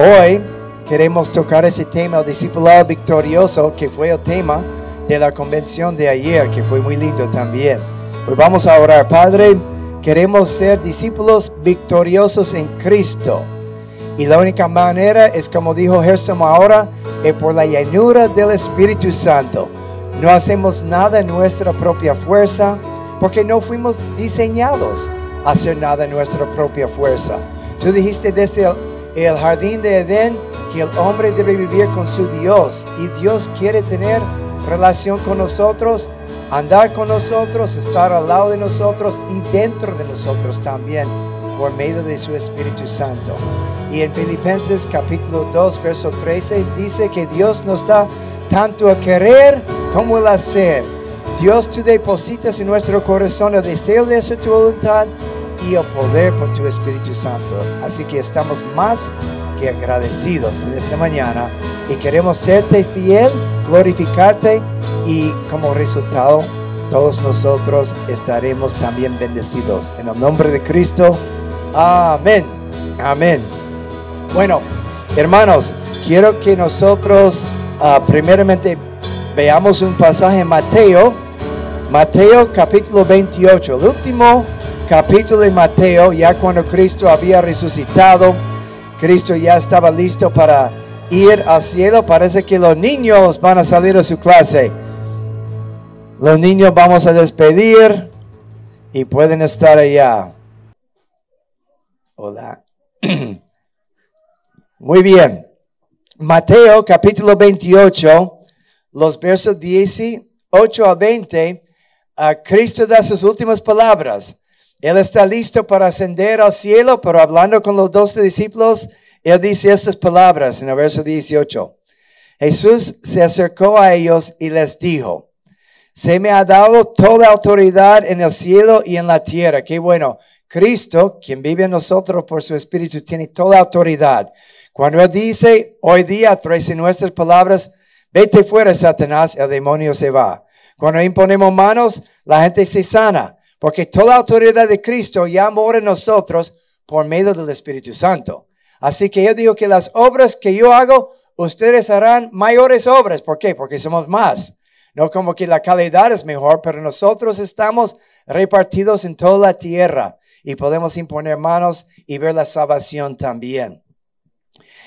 Hoy queremos tocar ese tema, el discipulado victorioso, que fue el tema de la convención de ayer, que fue muy lindo también. Pues vamos a orar. Padre, queremos ser discípulos victoriosos en Cristo. Y la única manera es como dijo Gerson ahora, es por la llanura del Espíritu Santo. No hacemos nada en nuestra propia fuerza, porque no fuimos diseñados a hacer nada en nuestra propia fuerza. Tú dijiste desde el el jardín de Edén que el hombre debe vivir con su Dios y Dios quiere tener relación con nosotros, andar con nosotros, estar al lado de nosotros y dentro de nosotros también por medio de su Espíritu Santo. Y en Filipenses capítulo 2, verso 13 dice que Dios nos da tanto a querer como el hacer. Dios tú depositas en nuestro corazón el deseo de hacer tu voluntad y el poder por tu Espíritu Santo. Así que estamos más que agradecidos en esta mañana y queremos serte fiel, glorificarte y como resultado todos nosotros estaremos también bendecidos. En el nombre de Cristo, amén. Amén. Bueno, hermanos, quiero que nosotros uh, primeramente veamos un pasaje en Mateo, Mateo capítulo 28, el último capítulo de Mateo, ya cuando Cristo había resucitado, Cristo ya estaba listo para ir al cielo. Parece que los niños van a salir a su clase. Los niños vamos a despedir y pueden estar allá. Hola. Muy bien. Mateo capítulo 28, los versos 18 a 20, a Cristo da sus últimas palabras. Él está listo para ascender al cielo, pero hablando con los doce discípulos, él dice estas palabras en el verso 18. Jesús se acercó a ellos y les dijo, se me ha dado toda autoridad en el cielo y en la tierra. Qué bueno. Cristo, quien vive en nosotros por su Espíritu, tiene toda autoridad. Cuando Él dice, hoy día, trae nuestras palabras, vete fuera, Satanás, el demonio se va. Cuando imponemos manos, la gente se sana. Porque toda autoridad de Cristo ya mora en nosotros por medio del Espíritu Santo. Así que yo digo que las obras que yo hago, ustedes harán mayores obras. ¿Por qué? Porque somos más. No como que la calidad es mejor, pero nosotros estamos repartidos en toda la tierra y podemos imponer manos y ver la salvación también.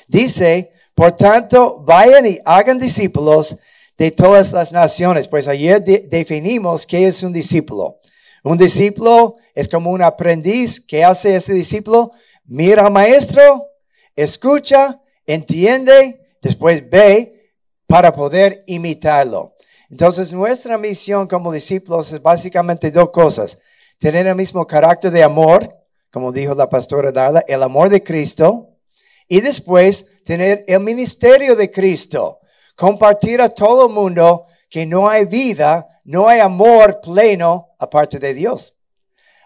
Dice, por tanto, vayan y hagan discípulos de todas las naciones. Pues ayer definimos qué es un discípulo. Un discípulo es como un aprendiz. ¿Qué hace ese discípulo? Mira al maestro, escucha, entiende, después ve para poder imitarlo. Entonces nuestra misión como discípulos es básicamente dos cosas. Tener el mismo carácter de amor, como dijo la pastora Darla, el amor de Cristo. Y después tener el ministerio de Cristo. Compartir a todo el mundo que no hay vida, no hay amor pleno aparte de Dios.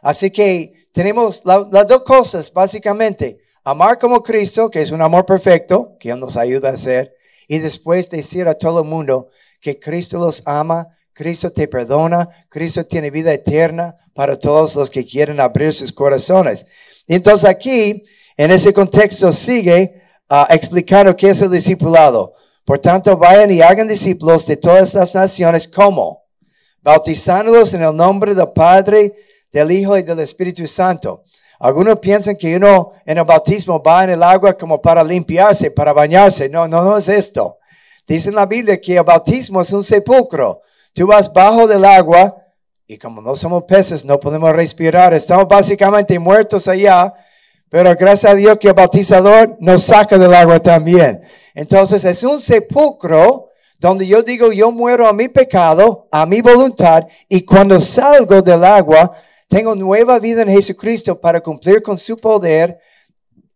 Así que tenemos las dos cosas, básicamente. Amar como Cristo, que es un amor perfecto, que nos ayuda a hacer, y después decir a todo el mundo que Cristo los ama, Cristo te perdona, Cristo tiene vida eterna para todos los que quieren abrir sus corazones. Entonces aquí, en ese contexto, sigue uh, explicando qué es el discipulado. Por tanto, vayan y hagan discípulos de todas las naciones. ¿Cómo? bautizándolos en el nombre del Padre, del Hijo y del Espíritu Santo. Algunos piensan que uno en el bautismo va en el agua como para limpiarse, para bañarse. No, no, no es esto. Dice en la Biblia que el bautismo es un sepulcro. Tú vas bajo del agua y como no somos peces, no podemos respirar. Estamos básicamente muertos allá, pero gracias a Dios que el bautizador nos saca del agua también. Entonces es un sepulcro donde yo digo, yo muero a mi pecado, a mi voluntad, y cuando salgo del agua, tengo nueva vida en Jesucristo para cumplir con su poder,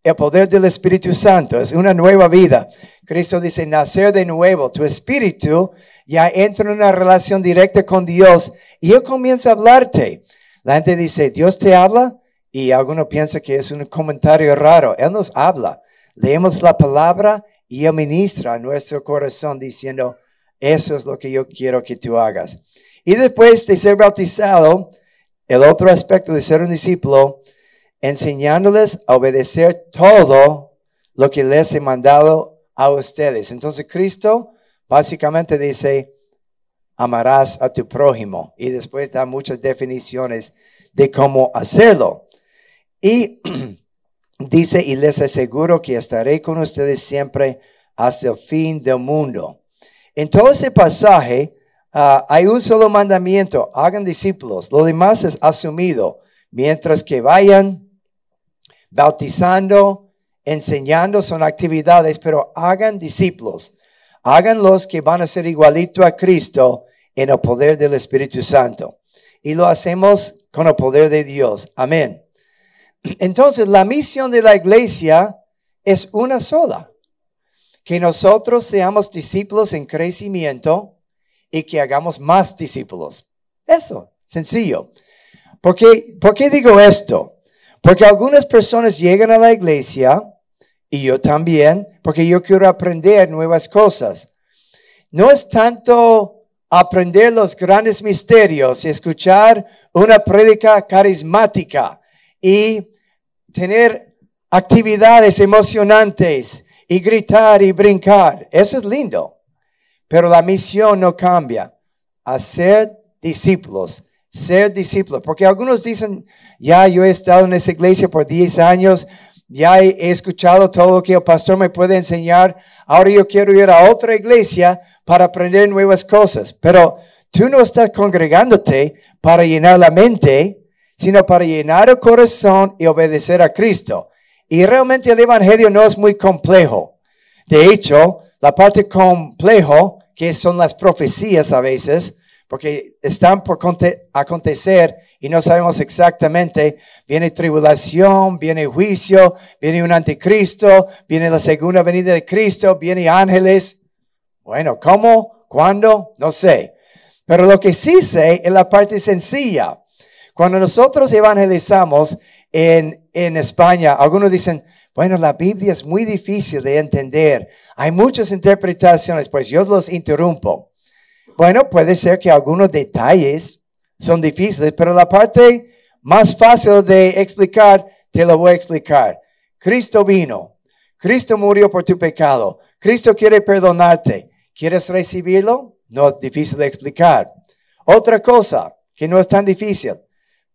el poder del Espíritu Santo. Es una nueva vida. Cristo dice, nacer de nuevo. Tu espíritu ya entra en una relación directa con Dios y Él comienza a hablarte. La gente dice, Dios te habla y alguno piensa que es un comentario raro. Él nos habla. Leemos la palabra y Él ministra a nuestro corazón diciendo, eso es lo que yo quiero que tú hagas. Y después de ser bautizado, el otro aspecto de ser un discípulo, enseñándoles a obedecer todo lo que les he mandado a ustedes. Entonces Cristo básicamente dice, amarás a tu prójimo. Y después da muchas definiciones de cómo hacerlo. Y dice, y les aseguro que estaré con ustedes siempre hasta el fin del mundo. En todo ese pasaje ah, hay un solo mandamiento, hagan discípulos. Lo demás es asumido, mientras que vayan bautizando, enseñando, son actividades, pero hagan discípulos. Hagan los que van a ser igualito a Cristo en el poder del Espíritu Santo. Y lo hacemos con el poder de Dios. Amén. Entonces, la misión de la iglesia es una sola. Que nosotros seamos discípulos en crecimiento y que hagamos más discípulos. Eso, sencillo. ¿Por qué, ¿Por qué digo esto? Porque algunas personas llegan a la iglesia, y yo también, porque yo quiero aprender nuevas cosas. No es tanto aprender los grandes misterios y escuchar una prédica carismática y tener actividades emocionantes y gritar y brincar. Eso es lindo. Pero la misión no cambia. Hacer discípulos ser discípulo. Porque algunos dicen, ya yo he estado en esa iglesia por 10 años, ya he, escuchado todo lo que el pastor me puede enseñar, ahora yo quiero ir a otra iglesia para aprender nuevas cosas. Pero tú no estás congregándote para llenar la mente, sino para llenar el corazón y obedecer a Cristo. Y realmente el Evangelio no es muy complejo. De hecho, la parte complejo, que son las profecías a veces, porque están por acontecer y no sabemos exactamente. Viene tribulación, viene juicio, viene un anticristo, viene la segunda venida de Cristo, viene ángeles. Bueno, ¿cómo? ¿Cuándo? No sé. Pero lo que sí sé es la parte sencilla. Cuando nosotros evangelizamos en, en España, algunos dicen, bueno, la Biblia es muy difícil de entender. Hay muchas interpretaciones, pues yo los interrumpo. Bueno, puede ser que algunos detalles son difíciles, pero la parte más fácil de explicar, te lo voy a explicar. Cristo vino. Cristo murió por tu pecado. Cristo quiere perdonarte. ¿Quieres recibirlo? No es difícil de explicar. Otra cosa que no es tan difícil.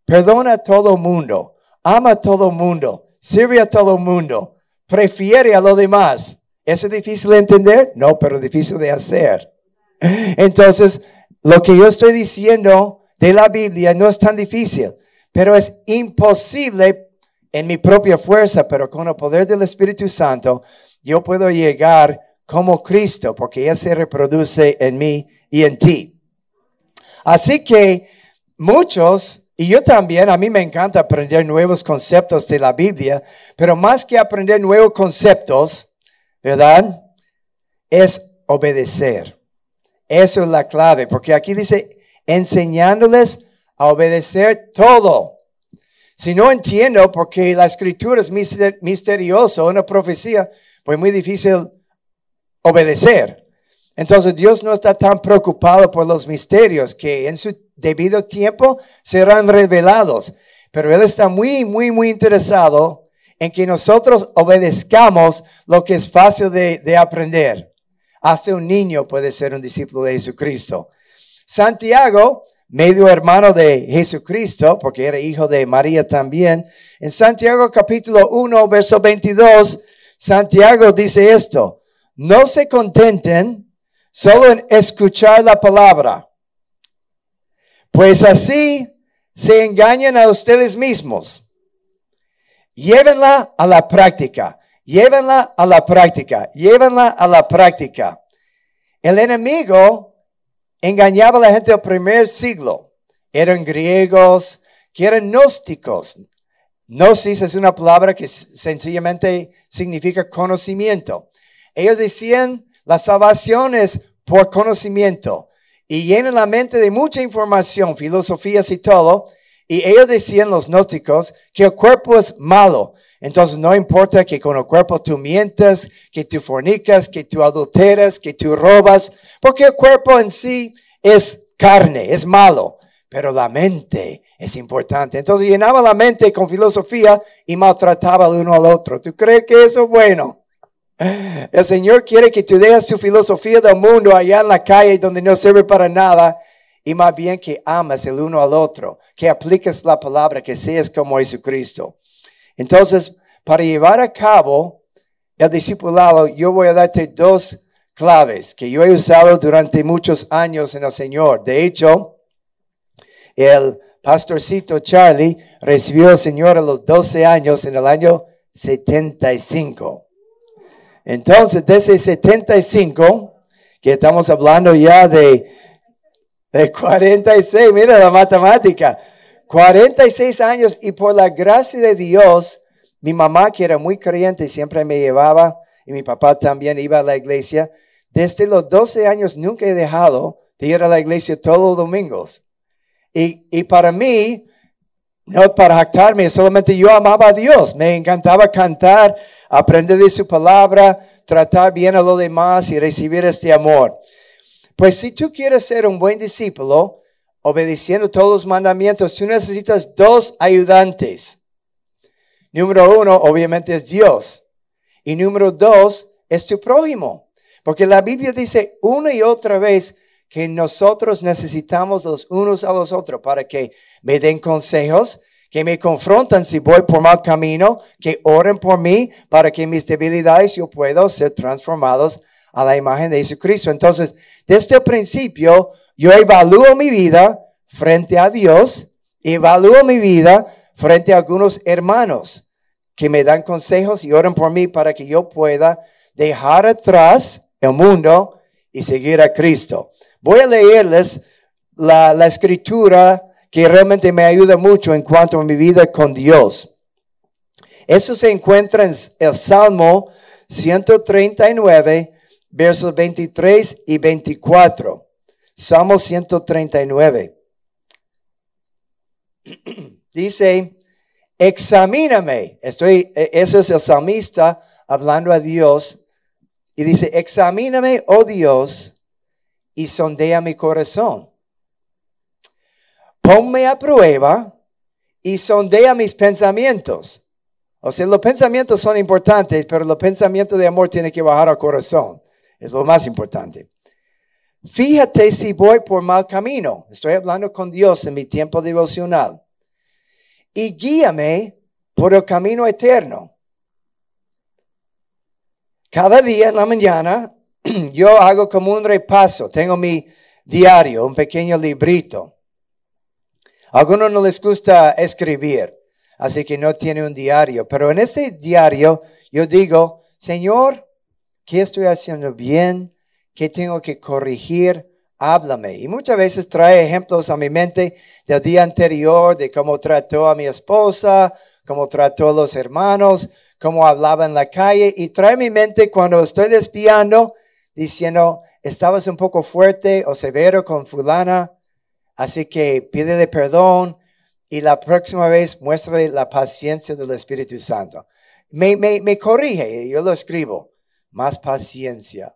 Perdona a todo mundo. Ama a todo mundo. Sirve a todo mundo. Prefiere a los demás. ¿Eso es difícil de entender? No, pero difícil de hacer. Entonces, lo que yo estoy diciendo de la Biblia no es tan difícil, pero es imposible en mi propia fuerza, pero con el poder del Espíritu Santo, yo puedo llegar como Cristo, porque Él se reproduce en mí y en ti. Así que muchos, y yo también, a mí me encanta aprender nuevos conceptos de la Biblia, pero más que aprender nuevos conceptos, ¿verdad? Es obedecer. Eso es la clave, porque aquí dice, enseñándoles a obedecer todo. Si no entiendo, porque la escritura es misteriosa, una profecía, pues muy difícil obedecer. Entonces Dios no está tan preocupado por los misterios que en su debido tiempo serán revelados. Pero Él está muy, muy, muy interesado en que nosotros obedezcamos lo que es fácil de, de aprender. Hasta un niño puede ser un discípulo de Jesucristo. Santiago, medio hermano de Jesucristo, porque era hijo de María también. En Santiago capítulo 1, verso 22, Santiago dice esto, no se contenten solo en escuchar la palabra, pues así se engañan a ustedes mismos. Llévenla a la práctica. Llévenla a la práctica, llévenla a la práctica. El enemigo engañaba a la gente del primer siglo. Eran griegos que eran gnósticos. Gnosis es una palabra que sencillamente significa conocimiento. Ellos decían, la salvación es por conocimiento. Y llenan la mente de mucha información, filosofías y todo. Y ellos decían, los gnósticos, que el cuerpo es malo. Entonces no importa que con el cuerpo tú mientas, que tú fornicas, que tú adulteras, que tú robas, porque el cuerpo en sí es carne, es malo, pero la mente es importante. Entonces llenaba la mente con filosofía y maltrataba al uno al otro. ¿Tú crees que eso es bueno? El Señor quiere que tú dejes tu filosofía del mundo allá en la calle donde no sirve para nada y más bien que amas el uno al otro, que apliques la palabra, que seas como Jesucristo. Entonces, para llevar a cabo el discipulado, yo voy a darte dos claves que yo he usado durante muchos años en el Señor. De hecho, el pastorcito Charlie recibió al Señor a los 12 años en el año 75. Entonces, desde 75, que estamos hablando ya de, de 46, mira la matemática, 46 años y por la gracia de Dios, mi mamá que era muy creyente siempre me llevaba y mi papá también iba a la iglesia. Desde los 12 años nunca he dejado de ir a la iglesia todos los domingos. Y, y para mí, no para jactarme, solamente yo amaba a Dios. Me encantaba cantar, aprender de su palabra, tratar bien a los demás y recibir este amor. Pues si tú quieres ser un buen discípulo, obedeciendo todos los mandamientos, tú necesitas dos ayudantes. Número uno, obviamente, es Dios. Y número dos, es tu prójimo. Porque la Biblia dice una y otra vez que nosotros necesitamos los unos a los otros para que me den consejos, que me confrontan si voy por mal camino, que oren por mí para que mis debilidades yo pueda ser transformados a la imagen de Jesucristo. Entonces, desde el principio, yo evalúo mi vida frente a Dios, evalúo mi vida frente a algunos hermanos que me dan consejos y oren por mí para que yo pueda dejar atrás el mundo y seguir a Cristo. Voy a leerles la, la escritura que realmente me ayuda mucho en cuanto a mi vida con Dios. Eso se encuentra en el Salmo 139, versos 23 y 24. Salmo 139. Dice, examíname. Estoy, e, eso es el salmista hablando a Dios y dice, examíname, oh Dios, y sondea mi corazón. Ponme a prueba y sondea mis pensamientos. O sea, los pensamientos son importantes, pero los pensamientos de amor tienen que bajar al corazón. Es lo más importante. Fíjate si voy por mal camino. Estoy hablando con Dios en mi tiempo devocional. Y guíame por el camino eterno. Cada día en la mañana yo hago como un repaso. Tengo mi diario, un pequeño librito. A algunos no les gusta escribir, así que no tiene un diario. Pero en ese diario yo digo, Señor, ¿qué estoy haciendo bien? ¿Qué tengo que corregir? Háblame. Y muchas veces trae ejemplos a mi mente del día anterior, de cómo trató a mi esposa, cómo trató a los hermanos, como hablaba en la calle y trae mi mente cuando estoy despiando diciendo, estabas un poco fuerte o severo con fulana, así que pídele perdón y la próxima vez muéstrale la paciencia del Espíritu Santo. Me, me, me corrige, yo lo escribo, más paciencia.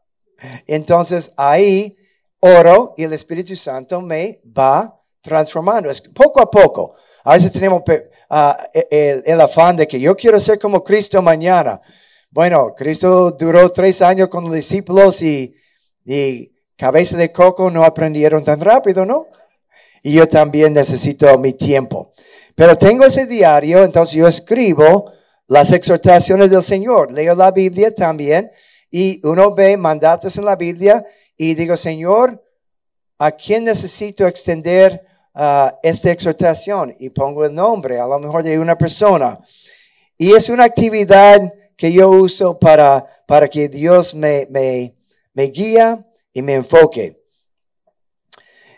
Entonces ahí oro y el Espíritu Santo me va transformando. Es poco a poco. A veces tenemos uh, el, el, afán de que yo quiero ser como Cristo mañana. Bueno, Cristo duró tres años con los discípulos y, y cabeza de coco no aprendieron tan rápido, ¿no? Y yo también necesito mi tiempo. Pero tengo ese diario, entonces yo escribo las exhortaciones del Señor. Leo la Biblia también y uno ve mandatos en la Biblia y digo, Señor, ¿a quién necesito extender uh, esta exhortación y pongo el nombre a lo mejor de una persona. Y es una actividad que yo uso para, para que Dios me, me, me guía y me enfoque.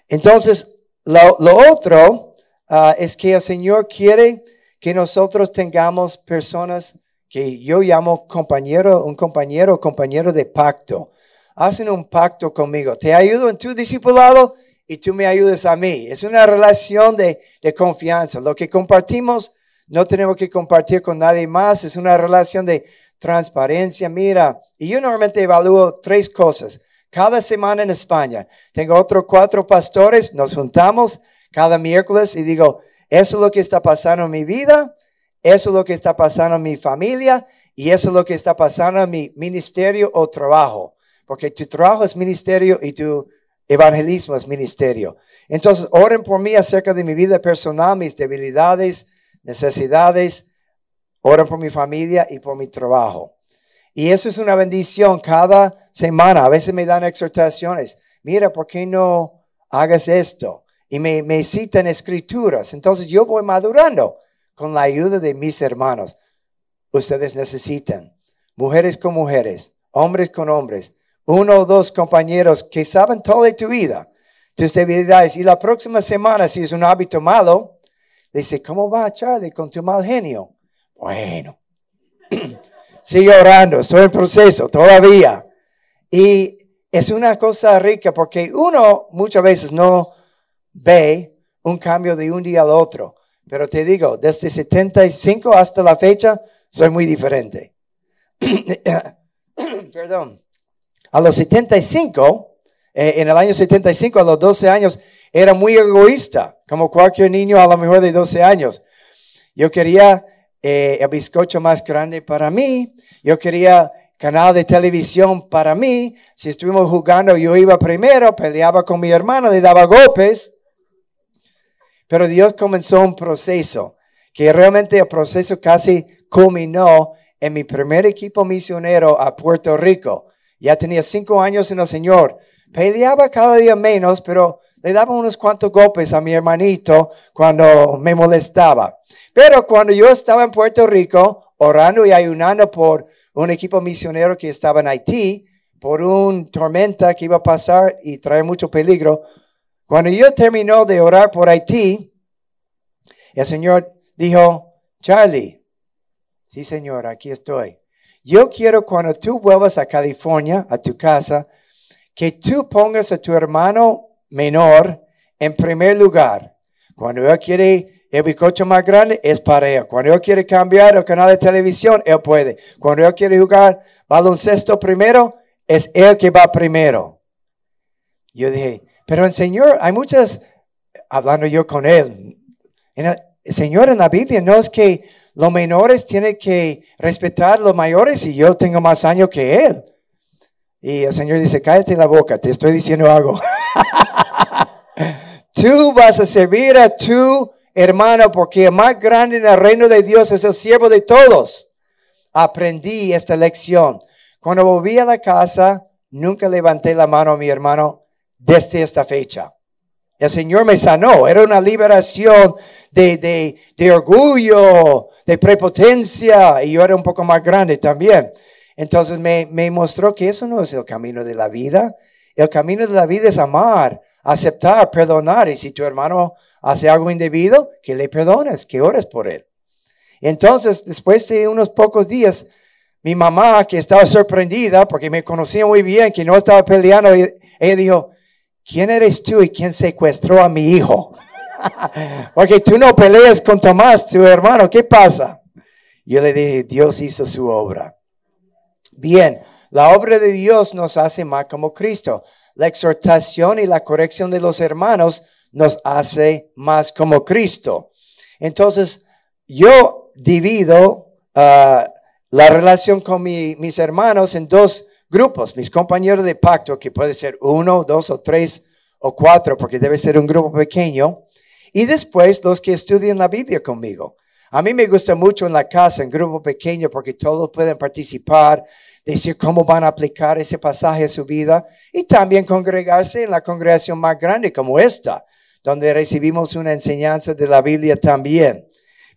Entonces, lo, otro uh, es que el Señor quiere que nosotros tengamos personas que yo llamo compañero, un compañero, compañero de pacto. Hacen un pacto conmigo. Te ayudo en tu discipulado y tú me ayudes a mí. Es una relación de, confianza. Lo que compartimos no tenemos que compartir con nadie más. Es una relación de transparencia. Mira, y yo normalmente evalúo tres cosas. Cada semana en España tengo otros cuatro pastores, nos juntamos cada miércoles y digo, eso es lo que está pasando en mi vida, eso es lo que está pasando en mi familia Y eso es lo que está pasando en mi ministerio o trabajo. Porque tu trabajo es ministerio y tu evangelismo es ministerio. Entonces, oren por mí acerca de mi vida personal, mis debilidades, necesidades. Oren por mi familia y por mi trabajo. Y eso es una bendición cada semana. A veces me dan exhortaciones. Mira, ¿por qué no hagas esto? Y me, me citan escrituras. Entonces yo voy madurando con la ayuda de mis hermanos. Ustedes necesitan mujeres con mujeres, hombres con hombres, uno o dos compañeros que saben todo de tu vida, tus debilidades. Y la próxima semana, si es un hábito malo, dice, ¿cómo va Charlie con tu mal genio? Bueno, sigue orando, estoy en proceso todavía. Y es una cosa rica porque uno muchas veces no ve un cambio de un día al otro. Pero te digo, desde 75 hasta la fecha, soy muy diferente. Perdón. A los 75, eh, en el año 75, a los 12 años, era muy egoísta, como cualquier niño a lo mejor de 12 años. Yo quería eh, el bizcocho más grande para mí, yo quería canal de televisión para mí. Si estuvimos jugando, yo iba primero, peleaba con mi hermano, le daba golpes. Pero Dios comenzó un proceso, que realmente el proceso casi culminó en mi primer equipo misionero a Puerto Rico. Ya tenía cinco años en el Señor. Peleaba cada día menos, pero le daba unos cuantos golpes a mi hermanito cuando me molestaba. Pero cuando yo estaba en Puerto Rico, orando y ayunando por un equipo misionero que estaba en Haití, por una tormenta que iba a pasar y traer mucho peligro, cuando yo terminó de orar por Haití, el Señor dijo, Charlie, sí Señor, aquí estoy. Yo quiero cuando tú vuelvas a California, a tu casa, que tú pongas a tu hermano menor en primer lugar. Cuando él quiere el bizcocho más grande, es para él. Cuando él quiere cambiar el canal de televisión, él puede. Cuando él quiere jugar baloncesto primero, es él que va primero. Yo dije, pero el Señor, hay muchas, hablando yo con él, el Señor en la Biblia no es que los menores tienen que respetar a los mayores y yo tengo más años que él. Y el Señor dice, cállate la boca, te estoy diciendo algo. Tú vas a servir a tu hermano porque el más grande en el reino de Dios es el siervo de todos. Aprendí esta lección. Cuando volví a la casa, nunca levanté la mano a mi hermano desde esta fecha. El Señor me sanó. Era una liberación de, de, de orgullo, de prepotencia. Y yo era un poco más grande también. Entonces me, me mostró que eso no es el camino de la vida. El camino de la vida es amar, aceptar, perdonar. Y si tu hermano hace algo indebido, que le perdones, que ores por él. Entonces, después de unos pocos días, mi mamá, que estaba sorprendida porque me conocía muy bien, que no estaba peleando, ella dijo, ¿quién eres tú y quién secuestró a mi hijo? Porque tú no peleas con Tomás, tu hermano, ¿qué pasa? Yo le dije, Dios hizo su obra. Bien, la obra de Dios nos hace más como Cristo. La exhortación y la corrección de los hermanos nos hace más como Cristo. Entonces, yo divido uh, la relación con mis hermanos en dos grupos, mis compañeros de pacto, que puede ser uno, dos o tres o cuatro, porque debe ser un grupo pequeño, y después los que estudian la Biblia conmigo. A mí me gusta mucho en la casa, en grupo pequeño, porque todos pueden participar, decir cómo van a aplicar ese pasaje a su vida y también congregarse en la congregación más grande como esta, donde recibimos una enseñanza de la Biblia también.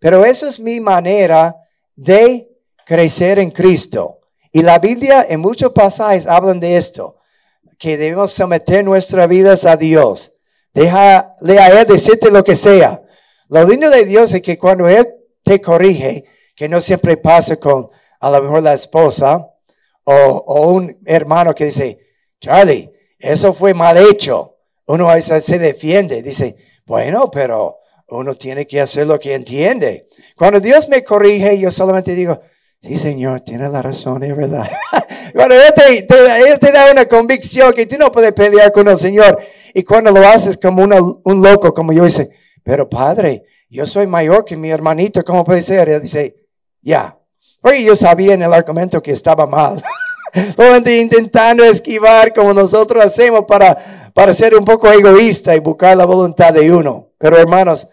Pero eso es mi manera de crecer en Cristo. Y la Biblia en muchos pasajes hablan de esto, que debemos someter nuestras vidas a Dios. Déjale a Él decirte lo que sea. Lo lindo de Dios es que cuando Él te corrige, que no siempre pasa con a lo mejor la esposa o, un hermano que dice, Charlie, eso fue mal hecho. Uno a veces se defiende, dice, bueno, pero uno tiene que hacer lo que entiende. Cuando Dios me corrige, yo solamente digo, Sí, Señor, tiene la razón, es verdad. Bueno, él te, da una convicción que tú no puedes pelear con el Señor. Y cuando lo haces como un loco, como yo dice, pero Padre, yo soy mayor que mi hermanito, ¿cómo puede ser? Él dice, ya, Porque yo sabía en el argumento que estaba mal. intentando esquivar como nosotros hacemos para, para ser un poco egoísta y buscar la voluntad de uno. Pero hermanos,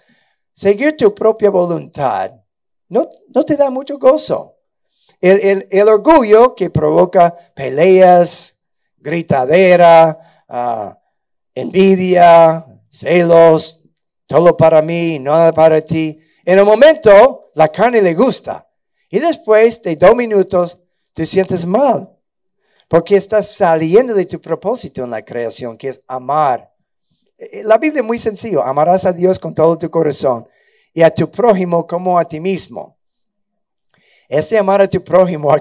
seguir tu propia voluntad no, no te da mucho gozo. El, el, orgullo que provoca peleas, gritadera, ah, envidia, celos, todo para mí, nada para ti. En el momento, la carne le gusta. Y después de dos minutos, te sientes mal. Porque estás saliendo de tu propósito en la creación, que es amar. Eh, eh, la Biblia es muy sencillo. Amarás a Dios con todo tu corazón y a tu prójimo como a ti mismo. Ese amar a tu prójimo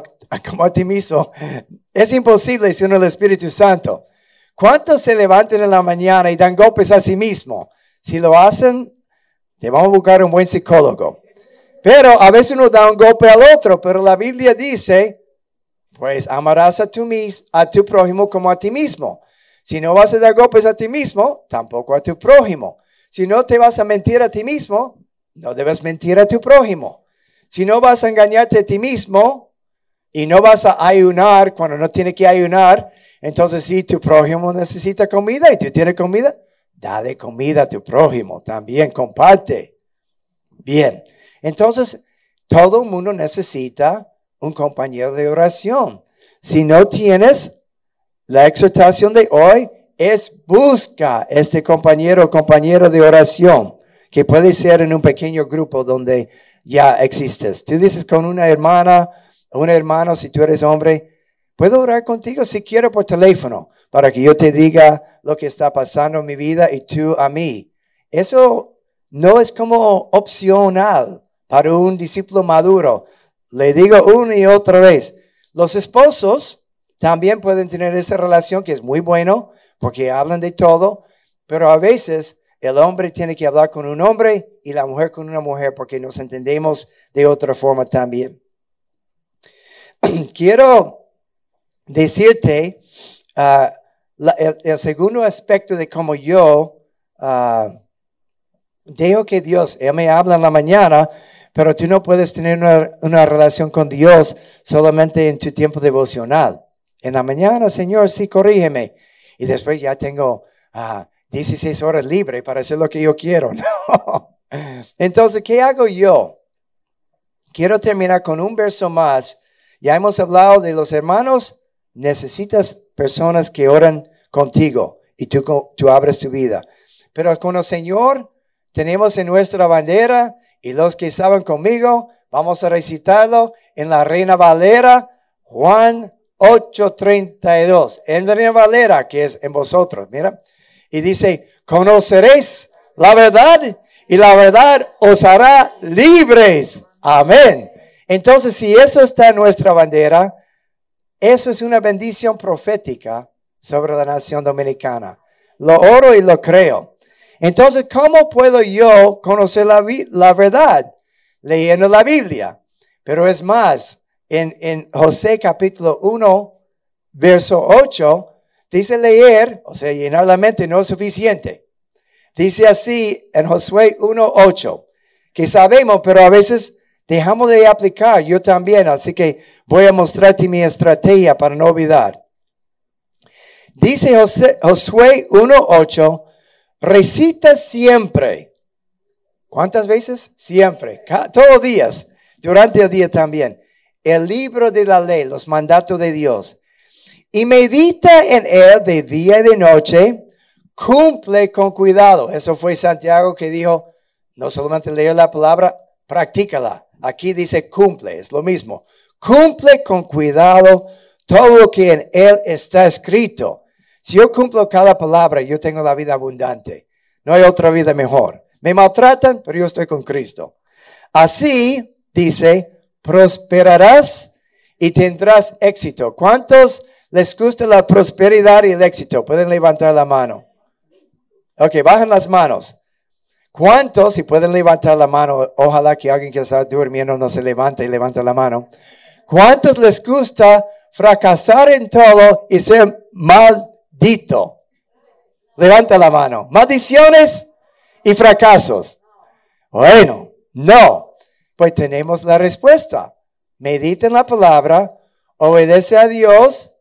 como a ti mismo es imposible sin el Espíritu Santo. ¿Cuántos se levantan en la mañana y dan golpes a sí mismo? Si lo hacen, te vamos a buscar un buen psicólogo. Pero a veces uno da un golpe al otro, pero la Biblia dice, pues amarás a tu, a tu prójimo como a ti mismo. Si no vas a dar golpes a ti mismo, tampoco a tu prójimo. Si no te vas a mentir a ti mismo, no debes mentir a tu prójimo. Si no vas a engañarte a ti mismo y no vas a ayunar cuando no tienes que ayunar, entonces si tu prójimo necesita comida y tú tienes comida, dale comida a tu prójimo también, comparte. Bien, entonces todo el mundo necesita un compañero de oración. Si no tienes, la exhortación de hoy es busca este compañero o compañero de oración, que puede ser en un pequeño grupo donde ya existes. Tú dices con una hermana, un hermano, si tú eres hombre, puedo orar contigo si quiero por teléfono, para que yo te diga lo que está pasando en mi vida y tú a mí. Eso no es como opcional para un discípulo maduro. Le digo una y otra vez, los esposos también pueden tener esa relación que es muy bueno porque hablan de todo, pero a veces el hombre tiene que hablar con un hombre y la mujer con una mujer porque nos entendemos de otra forma también. Quiero decirte uh, el, segundo aspecto de cómo yo uh, dejo que Dios, me habla en la mañana, pero tú no puedes tener una, relación con Dios solamente en tu tiempo devocional. En la mañana, Señor, sí, corrígeme. Y después ya tengo 16 ah, horas libre para hacer lo que yo quiero. Entonces, ¿qué hago yo? Quiero terminar con un verso más. Ya hemos hablado de los hermanos. Necesitas personas que oran contigo y tú, tú abres tu vida. Pero con el Señor tenemos en nuestra bandera y los que estaban conmigo, vamos a recitarlo en la Reina Valera, Juan 8:32. En la Reina Valera, que es en vosotros, mira. Y dice, conoceréis la verdad y la verdad os hará libres. Amén. Entonces, si eso está en nuestra bandera, eso es una bendición profética sobre la nación dominicana. Lo oro y lo creo. Entonces, ¿cómo puedo yo conocer la, la verdad? Leyendo la Biblia. Pero es más, en, en José capítulo 1, verso 8, dice leer, o sea, llenar la mente no es suficiente. Dice así en Josué 1, 8, que sabemos, pero a veces dejamos de aplicar, yo también, así que voy a mostrarte mi estrategia para no olvidar. Dice Josué 1, 8, Recita siempre. ¿Cuántas veces? Siempre. Todos los días. Durante el día también. El libro de la ley, los mandatos de Dios. Y medita en él de día y de noche. Cumple con cuidado. Eso fue Santiago que dijo, no solamente leer la palabra, practícala. Aquí dice cumple, es lo mismo. Cumple con cuidado todo lo que en él está escrito si yo cumplo cada palabra, yo tengo la vida abundante. No hay otra vida mejor. Me maltratan, pero yo estoy con Cristo. Así, dice, prosperarás y tendrás éxito. ¿Cuántos les gusta la prosperidad y el éxito? Pueden levantar la mano. Ok, bajen las manos. ¿Cuántos, si pueden levantar la mano, ojalá que alguien que está durmiendo no se levante y levante la mano. ¿Cuántos les gusta fracasar en todo y ser mal Levanta la mano. Maldiciones y fracasos. Bueno, no. Pues tenemos la respuesta. medita en la palabra, obedece a Dios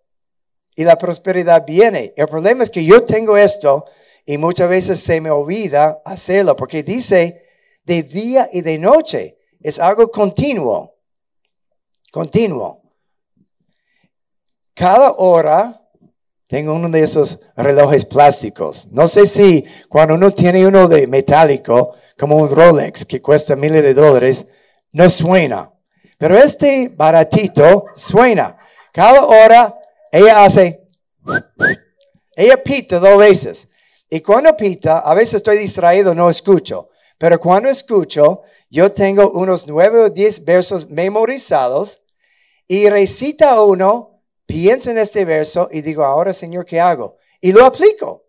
y la prosperidad viene. El problema es que yo tengo esto y muchas veces se me olvida hacerlo porque dice de día y de noche. Es algo continuo. Continuo. Cada hora tengo uno de esos relojes plásticos. No sé si cuando uno tiene uno de metálico, como un Rolex que cuesta miles de dólares, no suena. Pero este baratito suena. Cada hora ella hace, ella pita dos veces. Y cuando pita, a veces estoy distraído, no escucho. Pero cuando escucho, yo tengo unos nueve o diez versos memorizados y recita uno, pienso en este verso y digo, ahora Señor, ¿qué hago? Y lo aplico.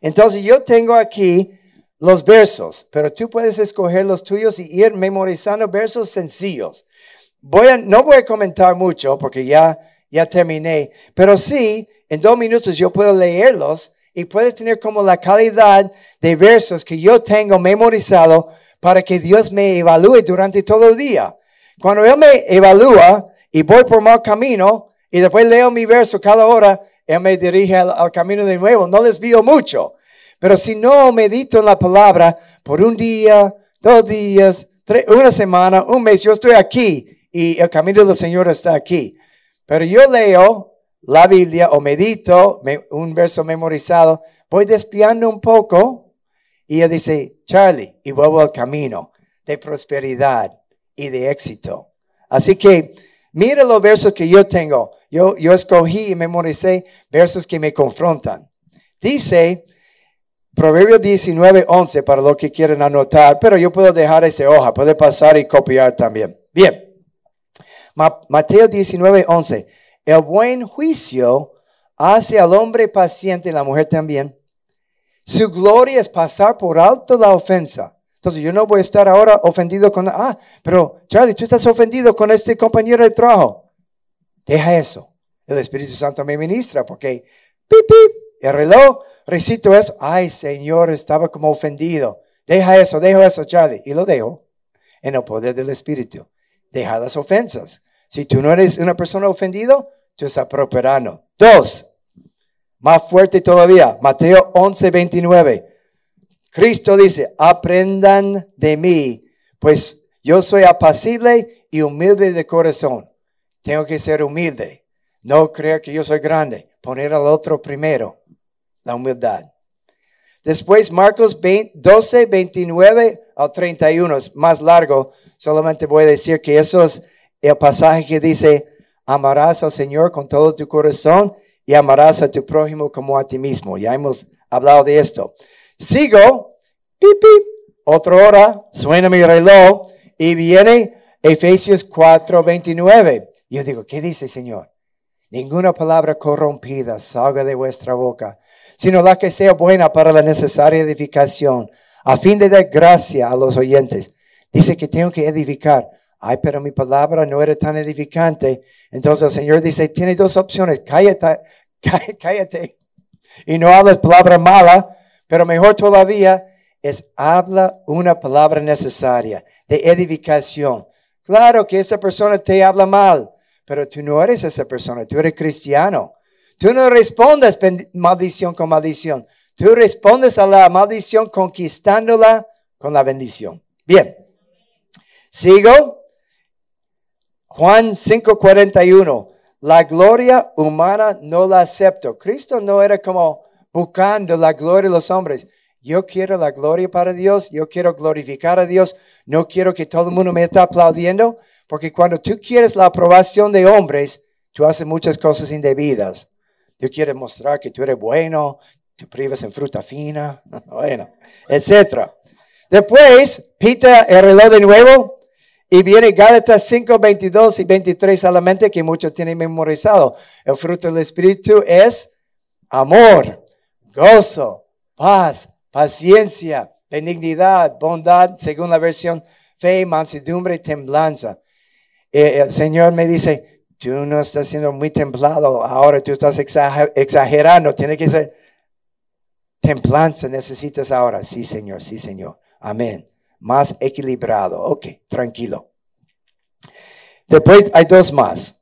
Entonces yo tengo aquí los versos, pero tú puedes escoger los tuyos y ir memorizando versos sencillos. Voy a, no voy a comentar mucho porque ya, ya terminé, pero sí, en dos minutos yo puedo leerlos y puedes tener como la calidad de versos que yo tengo memorizado para que Dios me evalúe durante todo el día. Cuando Él me evalúa y voy por mal camino y después leo mi verso cada hora, Él me dirige al, al camino de nuevo. No desvío mucho. Pero si no medito en la palabra por un día, dos días, tres, una semana, un mes, yo estoy aquí y el camino del Señor está aquí. Pero yo leo la Biblia o medito un verso memorizado, voy despiando un poco y él dice, Charlie, y vuelvo al camino de prosperidad y de éxito. Así que mira los versos que yo tengo. Yo, yo escogí y memoricé versos que me confrontan. Dice Proverbio 19, 11 para los que quieren anotar, pero yo puedo dejar esa hoja, puede pasar y copiar también. Bien. Mateo 19, 11. El buen juicio hace al hombre paciente y la mujer también. Su gloria es pasar por alto la ofensa. Entonces yo no voy a estar ahora ofendido con, ah, pero Charlie, tú estás ofendido con este compañero de trabajo. Deja eso. El Espíritu Santo me ministra porque, pip, pip, el reloj, recito eso. Ay, Señor, estaba como ofendido. Deja eso, dejo eso, Charlie. Y lo dejo en el poder del Espíritu. Deja las ofensas. Si tú no eres una persona ofendida, tú estás prosperando. Dos, más fuerte todavía, Mateo 11, 29. Cristo dice, aprendan de mí, pues yo soy apacible y humilde de corazón. Tengo que ser humilde. No creer que yo soy grande. Poner al otro primero. La humildad. Después Marcos 12, 29 al 31. Es más largo. Solamente voy a decir que eso es el pasaje que dice, amarás al Señor con todo tu corazón y amarás a tu prójimo como a ti mismo. Ya hemos hablado de esto. Sigo, pip, otra hora, suena mi reloj y viene Efesios 4, 29. Yo digo, ¿qué dice Señor? Ninguna palabra corrompida salga de vuestra boca, sino la que sea buena para la necesaria edificación, a fin de dar gracia a los oyentes. Dice que tengo que edificar ay, pero mi palabra no era tan edificante. Entonces el Señor dice, tiene dos opciones, cállate, cállate y no hables palabra mala, pero mejor todavía es habla una palabra necesaria de edificación. Claro que esa persona te habla mal, pero tú no eres esa persona, tú eres cristiano. Tú no respondes maldición con maldición. Tú respondes a la maldición conquistándola con la bendición. Bien. Sigo. Juan 5:41, la gloria humana no la acepto. Cristo no era como buscando la gloria de los hombres. Yo quiero la gloria para Dios, yo quiero glorificar a Dios, no quiero que todo el mundo me esté aplaudiendo, porque cuando tú quieres la aprobación de hombres, tú haces muchas cosas indebidas. Tú quieres mostrar que tú eres bueno, tú privas en fruta fina, bueno, etc. Después, pita el reloj de nuevo, y viene Gálatas 5, 22 y 23 solamente que muchos tienen memorizado. El fruto del Espíritu es amor, gozo, paz, paciencia, benignidad, bondad, según la versión fe, mansedumbre, temblanza. Eh, el Señor me dice, tú no estás siendo muy templado, ahora tú estás exagerando, tiene que ser templanza necesitas ahora. Sí, Señor, sí, Señor. Amén más equilibrado. Ok, tranquilo. Después hay dos más.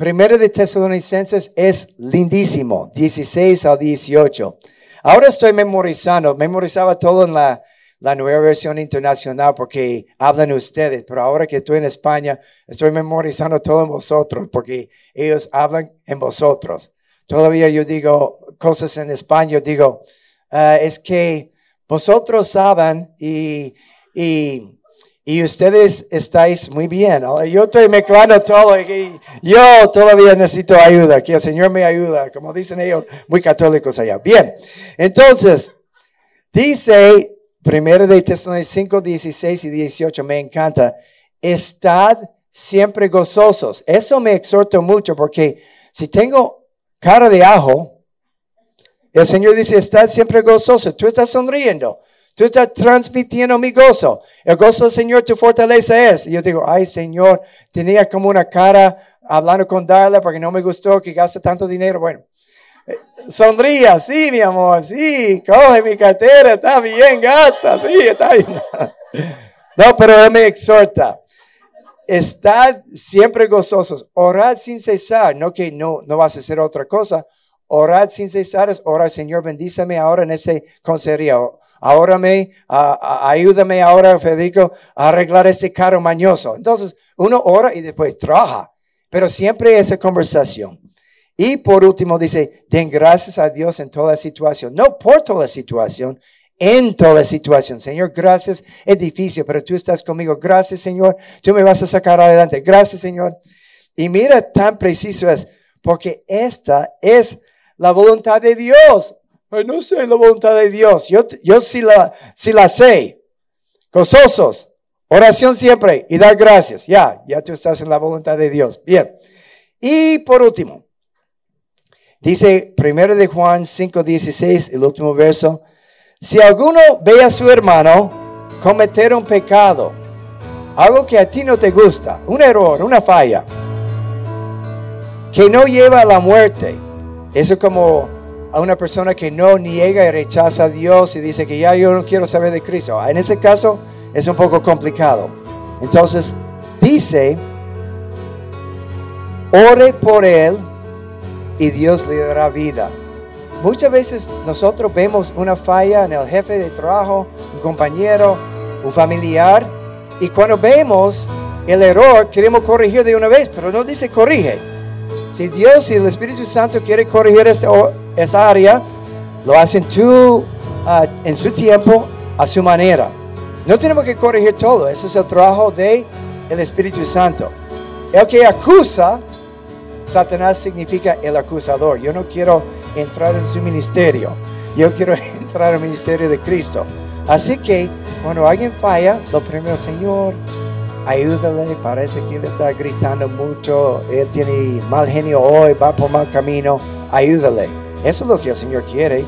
Primero de Tesalonicenses es lindísimo, 16 al 18. Ahora estoy memorizando, memorizaba todo en la, la nueva versión internacional porque hablan ustedes, pero ahora que estoy en España, estoy memorizando todo en vosotros porque ellos hablan en vosotros. Todavía yo digo cosas en español, digo, ah, es que vosotros saben y, y, y, ustedes estáis muy bien. Yo estoy mezclando todo y yo todavía necesito ayuda, que el Señor me ayuda, como dicen ellos, muy católicos allá. Bien, entonces, dice Primero de Tesalonicenses 5, 16 y 18 me encanta. Estad siempre gozosos. Eso me exhorta mucho porque si tengo cara de ajo, el Señor dice, estad siempre gozoso. Tú estás sonriendo. Tú estás transmitiendo mi gozo. El gozo del Señor tu fortaleza es. Y yo digo, ay Señor, tenía como una cara hablando con Darla porque no me gustó que gaste tanto dinero. Bueno, Sonría, sí, mi amor, sí, coge mi cartera, está bien, gata, sí, está bien. No, pero él me exhorta. Estad siempre gozosos, orad sin cesar, no que no, no vas a hacer otra cosa. Orad sin cesar es orar, Señor, bendíceme ahora en ese consejería. Ahora me, ayúdame ahora, Federico, a arreglar ese carro mañoso. Entonces, uno ora y después trabaja, pero siempre esa conversación. Y por último dice, den gracias a Dios en toda situación, no por toda situación, en toda situación. Señor, gracias. Es difícil, pero tú estás conmigo. Gracias, Señor. Tú me vas a sacar adelante. Gracias, Señor. Y mira, tan preciso es, porque esta es la voluntad de Dios. No sé la voluntad de Dios. Yo, yo sí, la, sí la sé. Gozosos. Oración siempre y dar gracias. Ya, ya tú estás en la voluntad de Dios. Bien. Y por último, Dice 1 de Juan 5:16, el último verso, si alguno ve a su hermano cometer un pecado, algo que a ti no te gusta, un error, una falla, que no lleva a la muerte, eso como a una persona que no niega y rechaza a Dios y dice que ya yo no quiero saber de Cristo. En ese caso es un poco complicado. Entonces dice, ore por él y Dios le dará vida. Muchas veces nosotros vemos una falla en el jefe de trabajo, un compañero, un familiar, y cuando vemos el error queremos corregir de una vez, pero no dice corrige. Si Dios y el Espíritu Santo quiere corregir esa, área, lo hacen tú ah, en su tiempo, a su manera. No tenemos que corregir todo, eso es el trabajo del el Espíritu Santo. El que acusa Satanás significa el acusador. Yo no quiero entrar en su ministerio. Yo quiero entrar al ministerio de Cristo. Así que cuando alguien falla, lo primero, Señor, ayúdale. Parece que él está gritando mucho. Él tiene mal genio hoy, va por mal camino. Ayúdale. Eso es lo que el Señor quiere.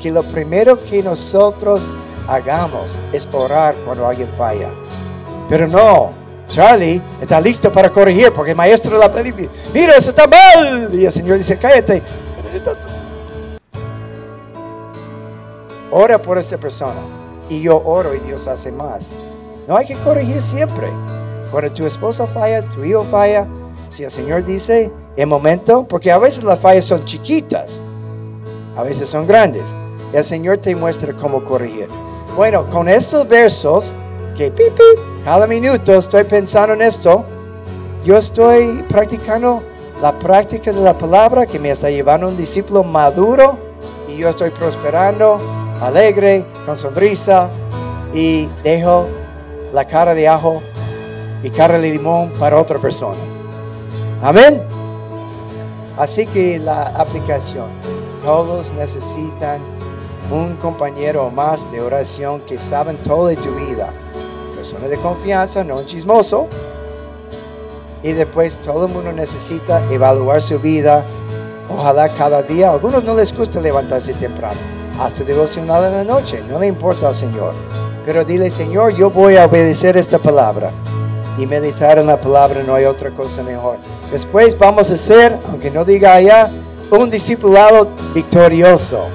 Que lo primero que nosotros hagamos es orar cuando alguien falla. Pero no, Charlie está listo para corregir porque el maestro de la película, mira, eso está mal. Y el Señor dice, cállate. Ora por esa persona. Y yo oro y Dios hace más. No hay que corregir siempre. Cuando tu esposa falla, tu hijo falla, si el Señor dice, en momento, porque a veces las fallas son chiquitas, a veces son grandes. El Señor te muestra cómo corregir. Bueno, con estos versos, que pipi, cada minuto estoy pensando en esto. Yo estoy practicando la práctica de la palabra que me está llevando un discípulo maduro y yo estoy prosperando, alegre, con sonrisa y dejo la cara de ajo y cara de limón para otra persona. Amén. Así que la aplicación, todos necesitan un compañero más de oración que saben todo de tu vida persona de confianza, no un chismoso. Y después todo el mundo necesita evaluar su vida. Ojalá cada día. A algunos no les gusta levantarse temprano. Hasta devocional en la noche. No le importa al Señor. Pero dile, Señor, yo voy a obedecer esta palabra. Y meditar en la palabra no hay otra cosa mejor. Después vamos a ser, aunque no diga allá, un discipulado victorioso.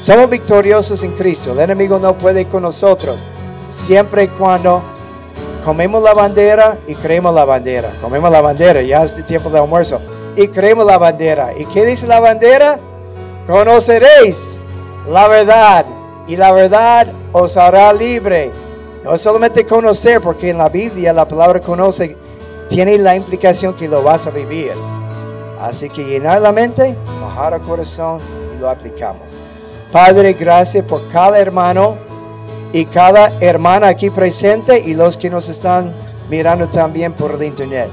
Somos victoriosos en Cristo. El enemigo no puede con nosotros siempre cuando comemos la bandera y creemos la bandera. Comemos la bandera, ya es tiempo de almuerzo. Y creemos la bandera. ¿Y qué dice la bandera? Conoceréis la verdad y la verdad os hará libre. No es solamente conocer, porque en la Biblia la palabra conoce tiene la implicación que lo vas a vivir. Así que llenar la mente, bajar el corazón y lo aplicamos. Padre, gracias por cada hermano y cada hermana aquí presente y los que nos están mirando también por el internet.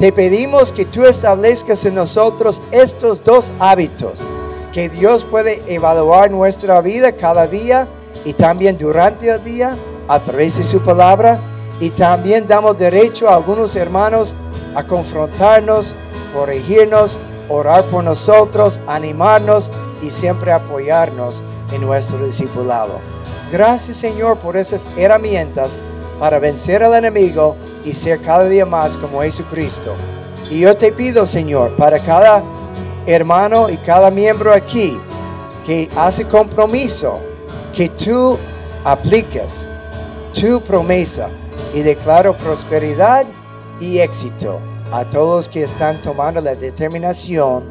Te pedimos que tú establezcas en nosotros estos dos hábitos, que Dios puede evaluar nuestra vida cada día y también durante el día a través de su palabra y también damos derecho a algunos hermanos a confrontarnos, corregirnos, orar por nosotros, animarnos y siempre apoyarnos en nuestro discipulado. Gracias Señor por esas herramientas para vencer al enemigo y ser cada día más como Jesucristo. Y yo te pido Señor para cada hermano y cada miembro aquí que hace compromiso, que tú apliques tu promesa y declaro prosperidad y éxito a todos que están tomando la determinación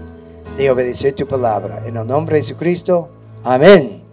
de obedecer tu palabra. En el nombre de Jesucristo, amén.